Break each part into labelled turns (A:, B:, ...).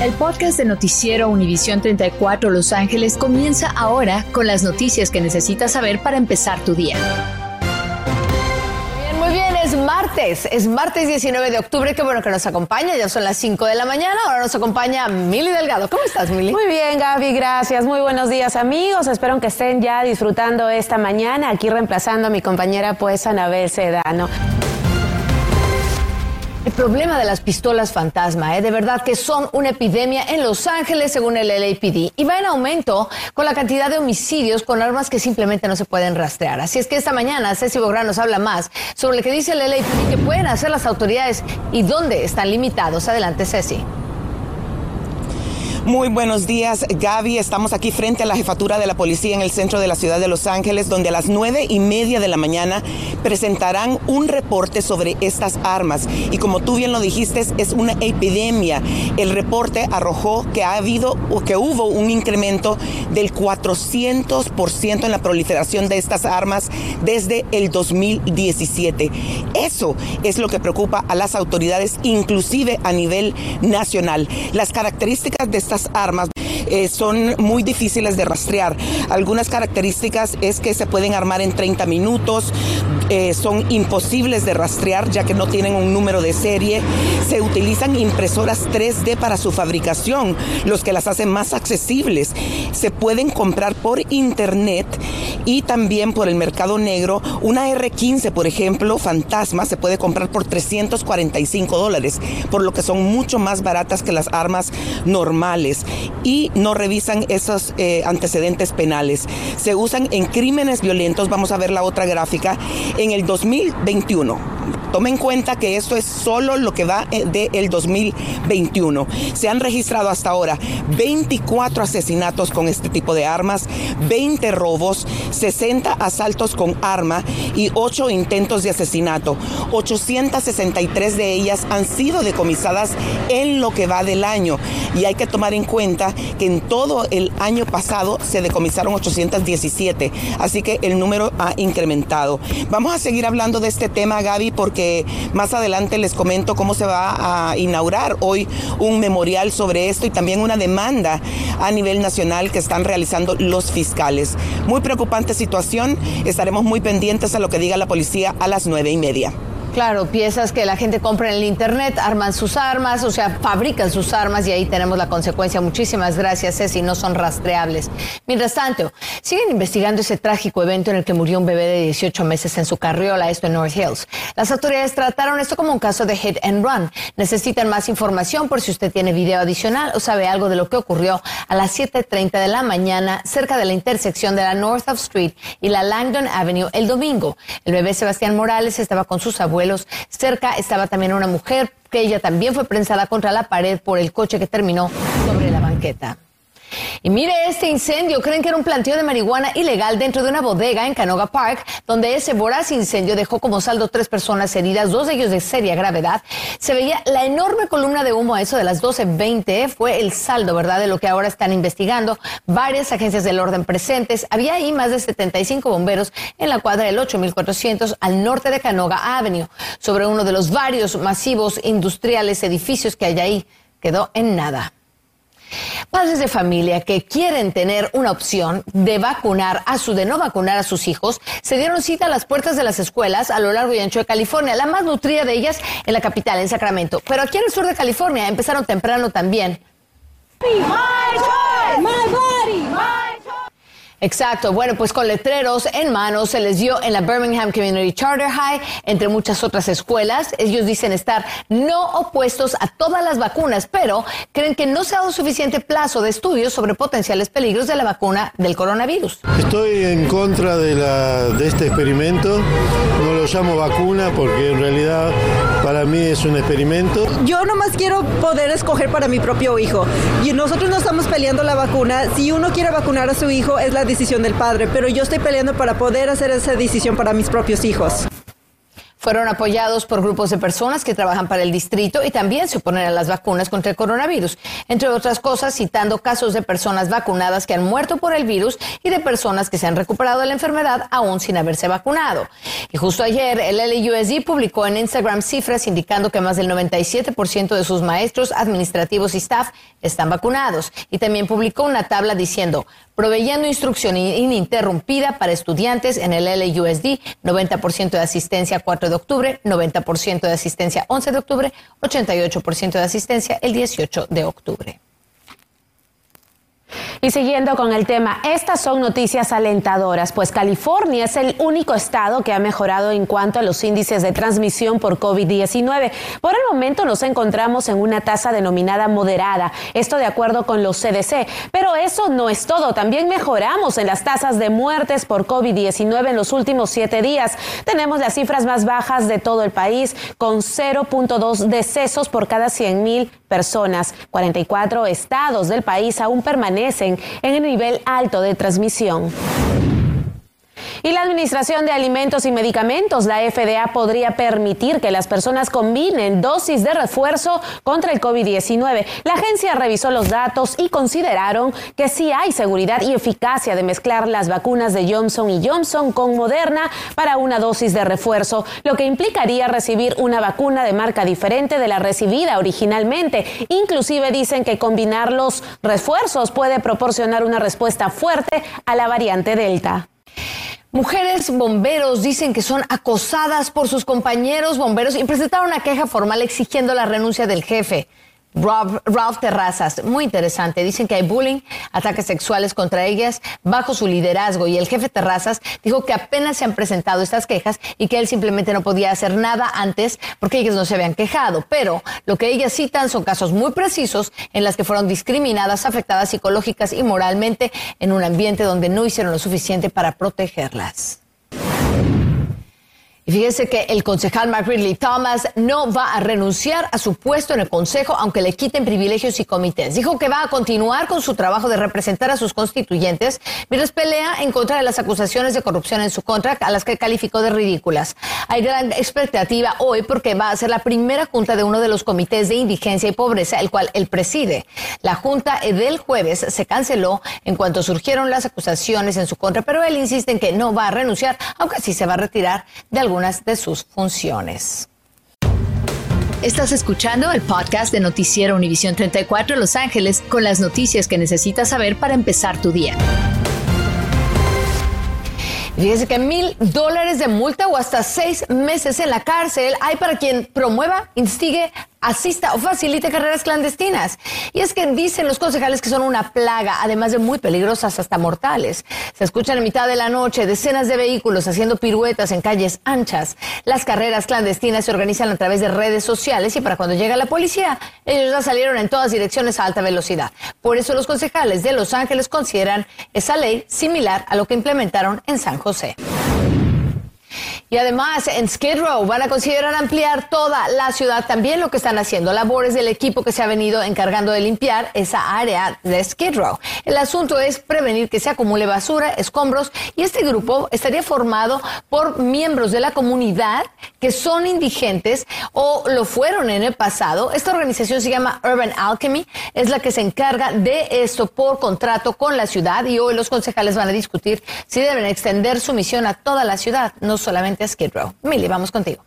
A: El podcast de Noticiero Univisión 34 Los Ángeles comienza ahora con las noticias que necesitas saber para empezar tu día.
B: Bien, muy bien, es martes, es martes 19 de octubre, qué bueno que nos acompaña, ya son las 5 de la mañana, ahora nos acompaña Mili Delgado. ¿Cómo estás, Mili?
C: Muy bien, Gaby, gracias. Muy buenos días, amigos. Espero que estén ya disfrutando esta mañana, aquí reemplazando a mi compañera, pues, Anabel Sedano.
B: El problema de las pistolas fantasma, ¿eh? de verdad que son una epidemia en Los Ángeles, según el LAPD, y va en aumento con la cantidad de homicidios con armas que simplemente no se pueden rastrear. Así es que esta mañana Ceci Bográn nos habla más sobre lo que dice el LAPD que pueden hacer las autoridades y dónde están limitados. Adelante, Ceci.
D: Muy buenos días, Gaby. Estamos aquí frente a la jefatura de la policía en el centro de la ciudad de Los Ángeles, donde a las nueve y media de la mañana presentarán un reporte sobre estas armas. Y como tú bien lo dijiste, es una epidemia. El reporte arrojó que ha habido o que hubo un incremento del 400% en la proliferación de estas armas desde el 2017. Eso es lo que preocupa a las autoridades, inclusive a nivel nacional. Las características de estas armas eh, son muy difíciles de rastrear. Algunas características es que se pueden armar en 30 minutos, eh, son imposibles de rastrear ya que no tienen un número de serie. Se utilizan impresoras 3D para su fabricación, los que las hacen más accesibles. Se pueden comprar por internet y también por el mercado negro. Una R15, por ejemplo, fantasma, se puede comprar por 345 dólares, por lo que son mucho más baratas que las armas normales y no revisan esos eh, antecedentes penales. Se usan en crímenes violentos, vamos a ver la otra gráfica, en el 2021. Tome en cuenta que esto es solo lo que va del de 2021. Se han registrado hasta ahora 24 asesinatos con este tipo de armas, 20 robos, 60 asaltos con arma y 8 intentos de asesinato. 863 de ellas han sido decomisadas en lo que va del año. Y hay que tomar en cuenta que en todo el año pasado se decomisaron 817. Así que el número ha incrementado. Vamos a seguir hablando de este tema, Gaby, porque más adelante les comento cómo se va a inaugurar hoy un memorial sobre esto y también una demanda a nivel nacional que están realizando los fiscales. Muy preocupante situación. Estaremos muy pendientes a lo que diga la policía a las nueve y media.
B: Claro, piezas que la gente compra en el Internet, arman sus armas, o sea, fabrican sus armas y ahí tenemos la consecuencia. Muchísimas gracias, Ceci, no son rastreables. Mientras tanto, siguen investigando ese trágico evento en el que murió un bebé de 18 meses en su carriola, esto en North Hills. Las autoridades trataron esto como un caso de hit and run. Necesitan más información por si usted tiene video adicional o sabe algo de lo que ocurrió a las 7.30 de la mañana cerca de la intersección de la North of Street y la Langdon Avenue el domingo. El bebé Sebastián Morales estaba con sus abuelos Cerca estaba también una mujer que ella también fue prensada contra la pared por el coche que terminó sobre la banqueta. Y mire este incendio, creen que era un planteo de marihuana ilegal dentro de una bodega en Canoga Park, donde ese voraz incendio dejó como saldo tres personas heridas, dos de ellos de seria gravedad. Se veía la enorme columna de humo a eso de las 12.20, fue el saldo, ¿verdad?, de lo que ahora están investigando varias agencias del orden presentes. Había ahí más de 75 bomberos en la cuadra del 8400 al norte de Canoga Avenue, sobre uno de los varios masivos industriales edificios que hay ahí. Quedó en nada. Padres de familia que quieren tener una opción de vacunar a su, de no vacunar a sus hijos, se dieron cita a las puertas de las escuelas a lo largo y ancho de California, la más nutrida de ellas en la capital, en Sacramento. Pero aquí en el sur de California empezaron temprano también. Exacto. Bueno, pues con letreros en mano se les dio en la Birmingham Community Charter High, entre muchas otras escuelas. Ellos dicen estar no opuestos a todas las vacunas, pero creen que no se ha dado suficiente plazo de estudios sobre potenciales peligros de la vacuna del coronavirus.
E: Estoy en contra de, la, de este experimento. No lo llamo vacuna porque en realidad para mí es un experimento.
F: Yo nomás quiero poder escoger para mi propio hijo. Y nosotros no estamos peleando la vacuna. Si uno quiere vacunar a su hijo, es la decisión del padre, pero yo estoy peleando para poder hacer esa decisión para mis propios hijos.
B: Fueron apoyados por grupos de personas que trabajan para el distrito y también se oponen a las vacunas contra el coronavirus, entre otras cosas citando casos de personas vacunadas que han muerto por el virus y de personas que se han recuperado de la enfermedad aún sin haberse vacunado. Y justo ayer el LUSD publicó en Instagram cifras indicando que más del 97% de sus maestros, administrativos y staff están vacunados. Y también publicó una tabla diciendo, proveyendo instrucción ininterrumpida para estudiantes en el LUSD, 90% de asistencia 4 de octubre, 90% de asistencia 11 de octubre, 88% de asistencia el 18 de octubre.
C: Y siguiendo con el tema, estas son noticias alentadoras, pues California es el único estado que ha mejorado en cuanto a los índices de transmisión por COVID-19. Por el momento nos encontramos en una tasa denominada moderada, esto de acuerdo con los CDC. Pero eso no es todo, también mejoramos en las tasas de muertes por COVID-19 en los últimos siete días. Tenemos las cifras más bajas de todo el país, con 0.2 decesos por cada 100 mil personas. 44 estados del país aún permanecen en el nivel alto de transmisión. Y la Administración de Alimentos y Medicamentos, la FDA, podría permitir que las personas combinen dosis de refuerzo contra el COVID-19. La agencia revisó los datos y consideraron que sí hay seguridad y eficacia de mezclar las vacunas de Johnson y Johnson con Moderna para una dosis de refuerzo, lo que implicaría recibir una vacuna de marca diferente de la recibida originalmente. Inclusive dicen que combinar los refuerzos puede proporcionar una respuesta fuerte a la variante Delta.
B: Mujeres bomberos dicen que son acosadas por sus compañeros bomberos y presentaron una queja formal exigiendo la renuncia del jefe. Ralph Terrazas, muy interesante. Dicen que hay bullying, ataques sexuales contra ellas bajo su liderazgo. Y el jefe Terrazas dijo que apenas se han presentado estas quejas y que él simplemente no podía hacer nada antes porque ellas no se habían quejado. Pero lo que ellas citan son casos muy precisos en las que fueron discriminadas, afectadas psicológicas y moralmente en un ambiente donde no hicieron lo suficiente para protegerlas. Y fíjese que el concejal Mark Ridley Thomas no va a renunciar a su puesto en el Consejo, aunque le quiten privilegios y comités. Dijo que va a continuar con su trabajo de representar a sus constituyentes mientras pelea en contra de las acusaciones de corrupción en su contra, a las que calificó de ridículas. Hay gran expectativa hoy porque va a ser la primera junta de uno de los comités de indigencia y pobreza, el cual él preside. La junta del jueves se canceló en cuanto surgieron las acusaciones en su contra, pero él insiste en que no va a renunciar, aunque sí se va a retirar de algún de sus funciones.
A: Estás escuchando el podcast de Noticiero Univisión 34 Los Ángeles con las noticias que necesitas saber para empezar tu día.
B: Fíjese que mil dólares de multa o hasta seis meses en la cárcel hay para quien promueva, instigue, asista o facilite carreras clandestinas. Y es que dicen los concejales que son una plaga, además de muy peligrosas hasta mortales. Se escuchan en mitad de la noche decenas de vehículos haciendo piruetas en calles anchas. Las carreras clandestinas se organizan a través de redes sociales y para cuando llega la policía, ellos ya salieron en todas direcciones a alta velocidad. Por eso los concejales de Los Ángeles consideran esa ley similar a lo que implementaron en San José. Y además, en Skid Row van a considerar ampliar toda la ciudad. También lo que están haciendo, labores del equipo que se ha venido encargando de limpiar esa área de Skid Row. El asunto es prevenir que se acumule basura, escombros, y este grupo estaría formado por miembros de la comunidad que son indigentes o lo fueron en el pasado. Esta organización se llama Urban Alchemy, es la que se encarga de esto por contrato con la ciudad y hoy los concejales van a discutir si deben extender su misión a toda la ciudad, no solamente Skid Row. Milly, vamos contigo.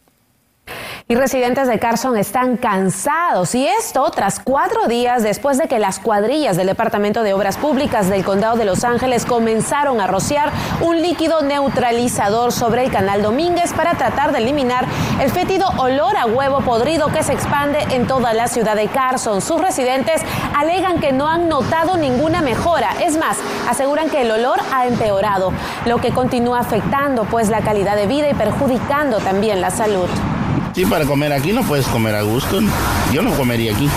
C: Y residentes de Carson están cansados y esto tras cuatro días después de que las cuadrillas del Departamento de Obras Públicas del Condado de Los Ángeles comenzaron a rociar un líquido neutralizador sobre el canal Domínguez para tratar de eliminar el fétido olor a huevo podrido que se expande en toda la ciudad de Carson. Sus residentes alegan que no han notado ninguna mejora. Es más, aseguran que el olor ha empeorado, lo que continúa afectando pues la calidad de vida y perjudicando también la salud.
G: Sí, para comer aquí no puedes comer a gusto. Yo no comería aquí.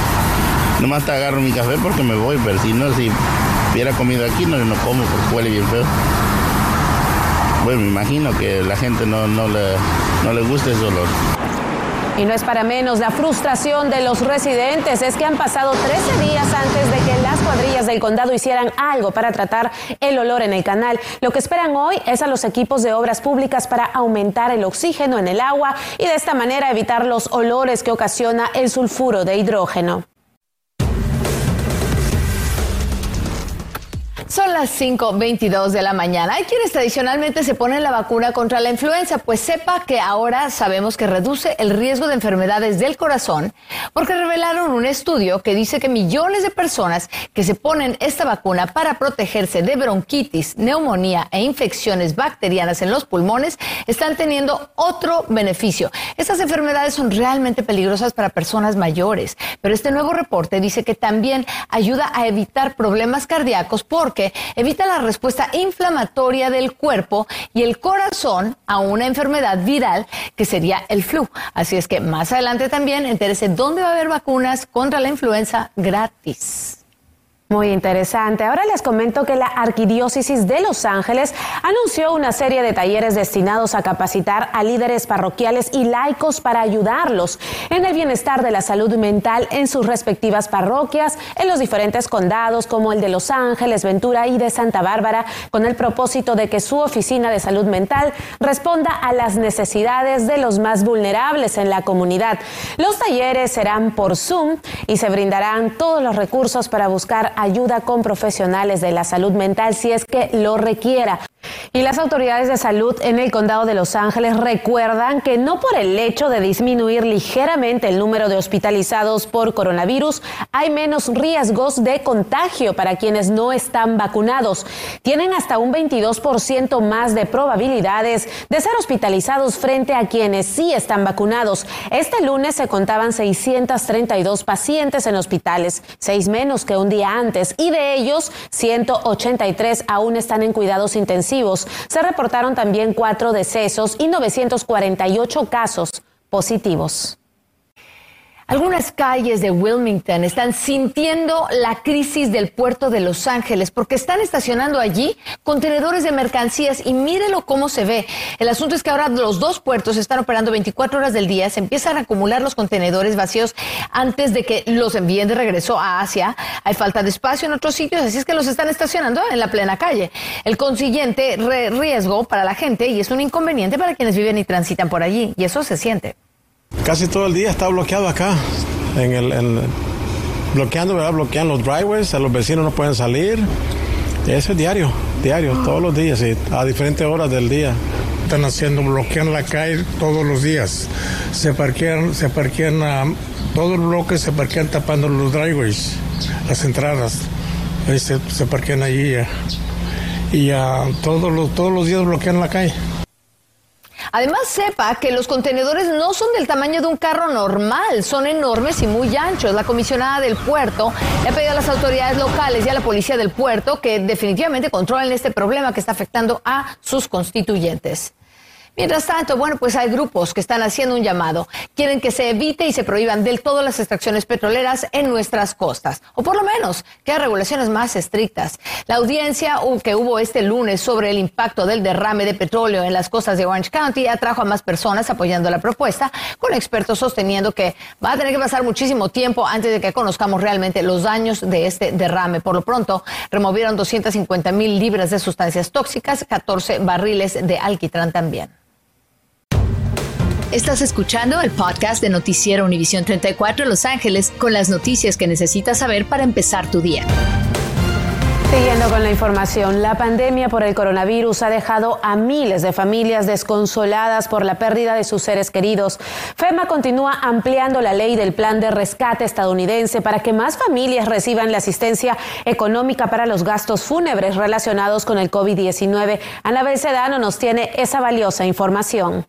G: Nomás te agarro mi café porque me voy, pero si no, si hubiera comido aquí, no, no como porque huele bien feo. Bueno, me imagino que la gente no, no, le, no le gusta ese olor.
C: Y no es para menos la frustración de los residentes, es que han pasado 13 días antes de que las cuadrillas del condado hicieran algo para tratar el olor en el canal. Lo que esperan hoy es a los equipos de obras públicas para aumentar el oxígeno en el agua y de esta manera evitar los olores que ocasiona el sulfuro de hidrógeno.
B: Son las 5.22 de la mañana. Hay quienes tradicionalmente se ponen la vacuna contra la influenza, pues sepa que ahora sabemos que reduce el riesgo de enfermedades del corazón, porque revelaron un estudio que dice que millones de personas que se ponen esta vacuna para protegerse de bronquitis, neumonía e infecciones bacterianas en los pulmones están teniendo otro beneficio. Estas enfermedades son realmente peligrosas para personas mayores, pero este nuevo reporte dice que también ayuda a evitar problemas cardíacos porque que evita la respuesta inflamatoria del cuerpo y el corazón a una enfermedad viral que sería el flu. Así es que más adelante también entérese dónde va a haber vacunas contra la influenza gratis.
C: Muy interesante. Ahora les comento que la Arquidiócesis de Los Ángeles anunció una serie de talleres destinados a capacitar a líderes parroquiales y laicos para ayudarlos en el bienestar de la salud mental en sus respectivas parroquias en los diferentes condados como el de Los Ángeles, Ventura y de Santa Bárbara, con el propósito de que su oficina de salud mental responda a las necesidades de los más vulnerables en la comunidad. Los talleres serán por Zoom y se brindarán todos los recursos para buscar ayuda con profesionales de la salud mental si es que lo requiera. Y las autoridades de salud en el condado de Los Ángeles recuerdan que no por el hecho de disminuir ligeramente el número de hospitalizados por coronavirus, hay menos riesgos de contagio para quienes no están vacunados. Tienen hasta un 22% más de probabilidades de ser hospitalizados frente a quienes sí están vacunados. Este lunes se contaban 632 pacientes en hospitales, seis menos que un día antes, y de ellos 183 aún están en cuidados intensivos se reportaron también cuatro decesos y 948 casos positivos.
B: Algunas calles de Wilmington están sintiendo la crisis del puerto de Los Ángeles porque están estacionando allí contenedores de mercancías y mírelo cómo se ve. El asunto es que ahora los dos puertos están operando 24 horas del día, se empiezan a acumular los contenedores vacíos antes de que los envíen de regreso a Asia. Hay falta de espacio en otros sitios, así es que los están estacionando en la plena calle. El consiguiente riesgo para la gente y es un inconveniente para quienes viven y transitan por allí y eso se siente.
H: Casi todo el día está bloqueado acá, en el, bloqueando, ¿verdad? Bloquean los driveways, los vecinos no pueden salir. Eso es diario, diario, todos los días, y a diferentes horas del día.
I: Están haciendo, bloquean la calle todos los días. Se parquean, se parquean, uh, todos los bloques se parquean tapando los driveways, las entradas. se, se parquean allí y todos, los, todos los días bloquean la calle.
B: Además, sepa que los contenedores no son del tamaño de un carro normal, son enormes y muy anchos. La comisionada del puerto le ha pedido a las autoridades locales y a la policía del puerto que definitivamente controlen este problema que está afectando a sus constituyentes. Mientras tanto, bueno, pues hay grupos que están haciendo un llamado. Quieren que se evite y se prohíban del todo las extracciones petroleras en nuestras costas, o por lo menos que haya regulaciones más estrictas. La audiencia que hubo este lunes sobre el impacto del derrame de petróleo en las costas de Orange County atrajo a más personas apoyando la propuesta, con expertos sosteniendo que va a tener que pasar muchísimo tiempo antes de que conozcamos realmente los daños de este derrame. Por lo pronto, removieron 250 mil libras de sustancias tóxicas, 14 barriles de alquitrán también.
A: Estás escuchando el podcast de Noticiero Univisión 34 Los Ángeles con las noticias que necesitas saber para empezar tu día.
C: Siguiendo con la información, la pandemia por el coronavirus ha dejado a miles de familias desconsoladas por la pérdida de sus seres queridos. FEMA continúa ampliando la ley del plan de rescate estadounidense para que más familias reciban la asistencia económica para los gastos fúnebres relacionados con el COVID-19. Anabel Sedano nos tiene esa valiosa información.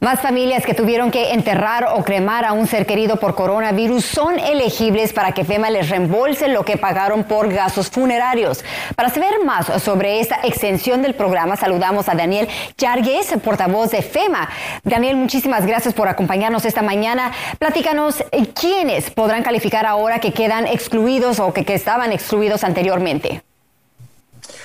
J: Más familias que tuvieron que enterrar o cremar a un ser querido por coronavirus son elegibles para que FEMA les reembolse lo que pagaron por gastos funerarios. Para saber más sobre esta extensión del programa, saludamos a Daniel Yargues, portavoz de FEMA. Daniel, muchísimas gracias por acompañarnos esta mañana. Platícanos eh, quiénes podrán calificar ahora que quedan excluidos o que estaban excluidos anteriormente.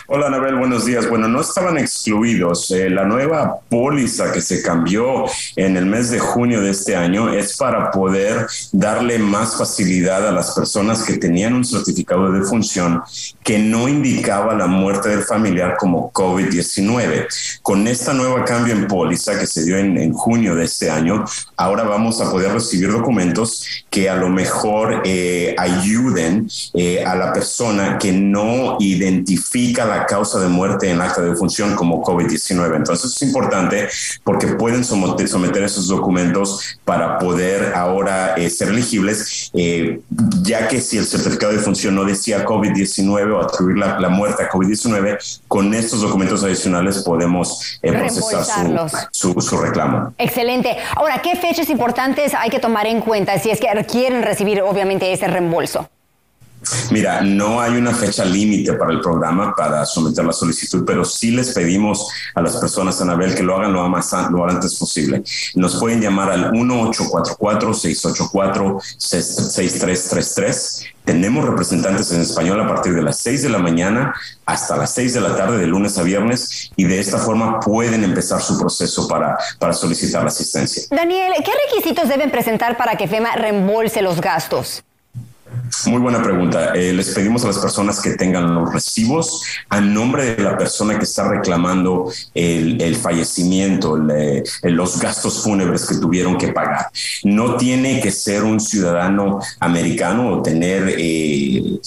K: Hola, Anabel, buenos días. Bueno, no estaban excluidos. Eh, la nueva póliza que se cambió en el mes de junio de este año es para poder darle más facilidad a las personas que tenían un certificado de defunción que no indicaba la muerte del familiar como COVID-19. Con esta nueva cambio en póliza que se dio en, junio de este año, ahora vamos a poder recibir documentos que a lo mejor eh, ayuden eh, a la persona que no identifica la causa de muerte en acta de función como COVID-19. Entonces es importante porque pueden someter, esos documentos para poder ahora eh, ser elegibles, eh, ya que si el certificado de función no decía COVID-19 o atribuir la, muerte a COVID-19, con estos documentos adicionales podemos eh, procesar su, su reclamo.
J: Excelente. Ahora, ¿qué fechas importantes hay que tomar en cuenta si es que quieren recibir obviamente ese reembolso?
K: Mira, no hay una fecha límite para el programa para someter la solicitud, pero sí les pedimos a las personas, Anabel, que lo hagan lo más lo antes posible. Nos pueden llamar al 1844-684-6333. Tenemos representantes en español a partir de las 6 de la mañana hasta las 6 de la tarde, de lunes a viernes, y de esta forma pueden empezar su proceso para, para solicitar la asistencia.
J: Daniel, ¿qué requisitos deben presentar para que FEMA reembolse los gastos?
K: Muy buena pregunta. Eh, les pedimos a las personas que tengan los recibos a nombre de la persona que está reclamando el, fallecimiento, eh, los gastos fúnebres que tuvieron que pagar. No tiene que ser un ciudadano americano o tener eh,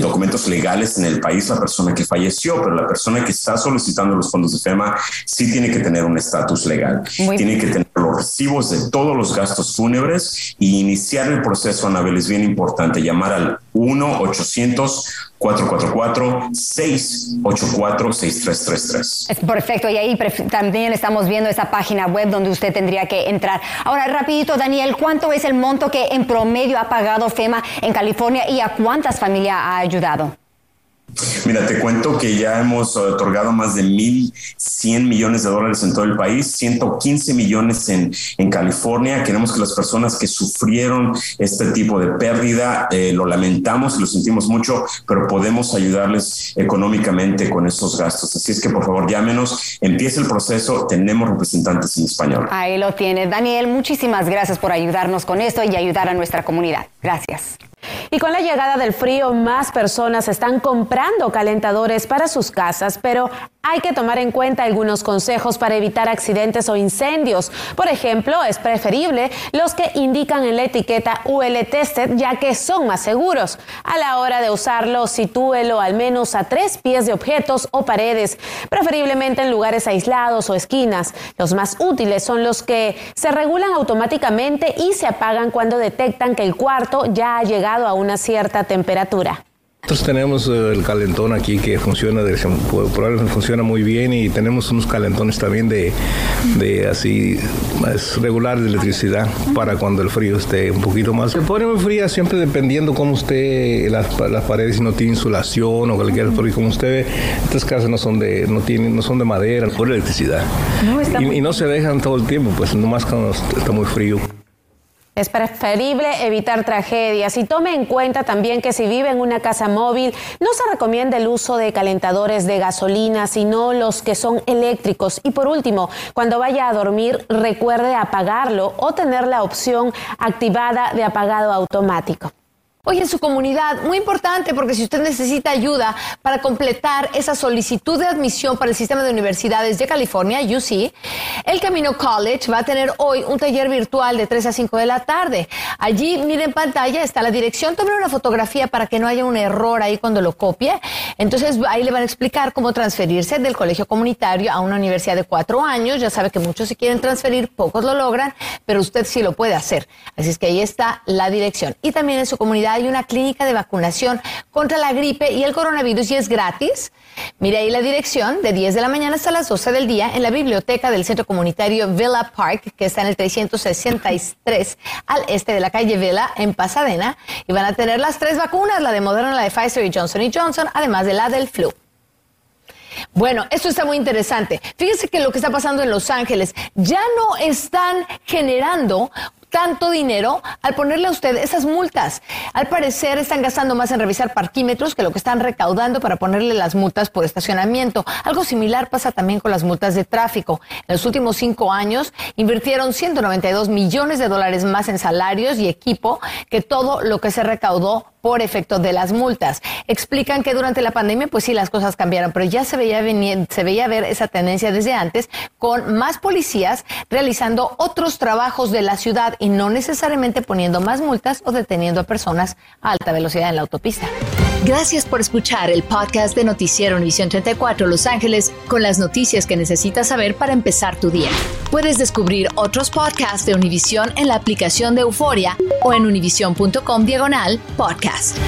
K: documentos legales en el país la persona que falleció, pero la persona que está solicitando los fondos de FEMA sí tiene que tener un estatus legal. tiene que tener los recibos de todos los gastos fúnebres y iniciar el proceso, Anabel, es bien importante, llamar al 1-800-444-684-6333.
J: Es perfecto, y ahí también estamos viendo esa página web donde usted tendría que entrar. Ahora, rapidito, Daniel, ¿cuánto es el monto que en promedio ha pagado FEMA en California y a cuántas familias ha ayudado?
K: Mira, te cuento que ya hemos otorgado más de 1.100 millones de dólares en todo el país, 115 millones en, en California. Queremos que las personas que sufrieron este tipo de pérdida, eh, lo lamentamos y lo sentimos mucho, pero podemos ayudarles económicamente con esos gastos. Así es que por favor llámenos, empiece el proceso, tenemos representantes en español.
J: Ahí lo tiene. Daniel, muchísimas gracias por ayudarnos con esto y ayudar a nuestra comunidad. Gracias.
C: Y con la llegada del frío, más personas están comprando calentadores para sus casas, pero hay que tomar en cuenta algunos consejos para evitar accidentes o incendios. Por ejemplo, es preferible los que indican en la etiqueta UL Tested, ya que son más seguros. A la hora de usarlo, sitúelo al menos a tres pies de objetos o paredes, preferiblemente en lugares aislados o esquinas. Los más útiles son los que se regulan automáticamente y se apagan cuando detectan que el cuarto ya ha llegado a una cierta temperatura.
L: Nosotros tenemos eh, el calentón aquí que funciona, probablemente funciona muy bien y tenemos unos calentones también de, de así más regular de electricidad para cuando el frío esté un poquito más. Se pone muy fría siempre dependiendo cómo usted las, las paredes si no tiene insulación o cualquier frío como usted ve. Estas casas no son de no tienen no son de madera, por electricidad. y, y, no se dejan todo el tiempo, pues nomás cuando está muy frío.
C: Es preferible evitar tragedias y tome en cuenta también que si vive en una casa móvil no se recomienda el uso de calentadores de gasolina, sino los que son eléctricos. Y por último, cuando vaya a dormir, recuerde apagarlo o tener la opción activada de apagado automático.
B: Hoy en su comunidad, muy importante porque si usted necesita ayuda para completar esa solicitud de admisión para el sistema de universidades de California, UC, el Camino College va a tener hoy un taller virtual de 3 a 5 de la tarde. Allí, miren en pantalla, está la dirección, tome una fotografía para que no haya un error ahí cuando lo copie. Entonces, ahí le van a explicar cómo transferirse del colegio comunitario a una universidad de cuatro años. Ya sabe que muchos se quieren transferir, pocos lo logran, pero usted sí lo puede hacer. Así es que ahí está la dirección. Y también en su comunidad hay una clínica de vacunación contra la gripe y el coronavirus y es gratis. Mire ahí la dirección de 10 de la mañana hasta las 12 del día en la biblioteca del Centro Comunitario Villa Park, que está en el 363 al este de la calle Villa en Pasadena. Y van a tener las tres vacunas, la de Moderna, la de Pfizer y Johnson Johnson, además de la del flu. Bueno, esto está muy interesante. Fíjense que lo que está pasando en Los Ángeles ya no están generando tanto dinero al ponerle a usted esas multas. Al parecer están gastando más en revisar parquímetros que lo que están recaudando para ponerle las multas por estacionamiento. Algo similar pasa también con las multas de tráfico. En los últimos cinco años invirtieron 192 millones de dólares más en salarios y equipo que todo lo que se recaudó por efecto de las multas. Explican que durante la pandemia, pues sí, las cosas cambiaron, pero ya se veía, venir, se veía ver esa tendencia desde antes, con más policías realizando otros trabajos de la ciudad y no necesariamente poniendo más multas o deteniendo a personas a alta velocidad en la autopista.
A: Gracias por escuchar el podcast de Noticiero Univisión 34 Los Ángeles con las noticias que necesitas saber para empezar tu día. Puedes descubrir otros podcasts de Univisión en la aplicación de Euforia o en univision.com diagonal podcast.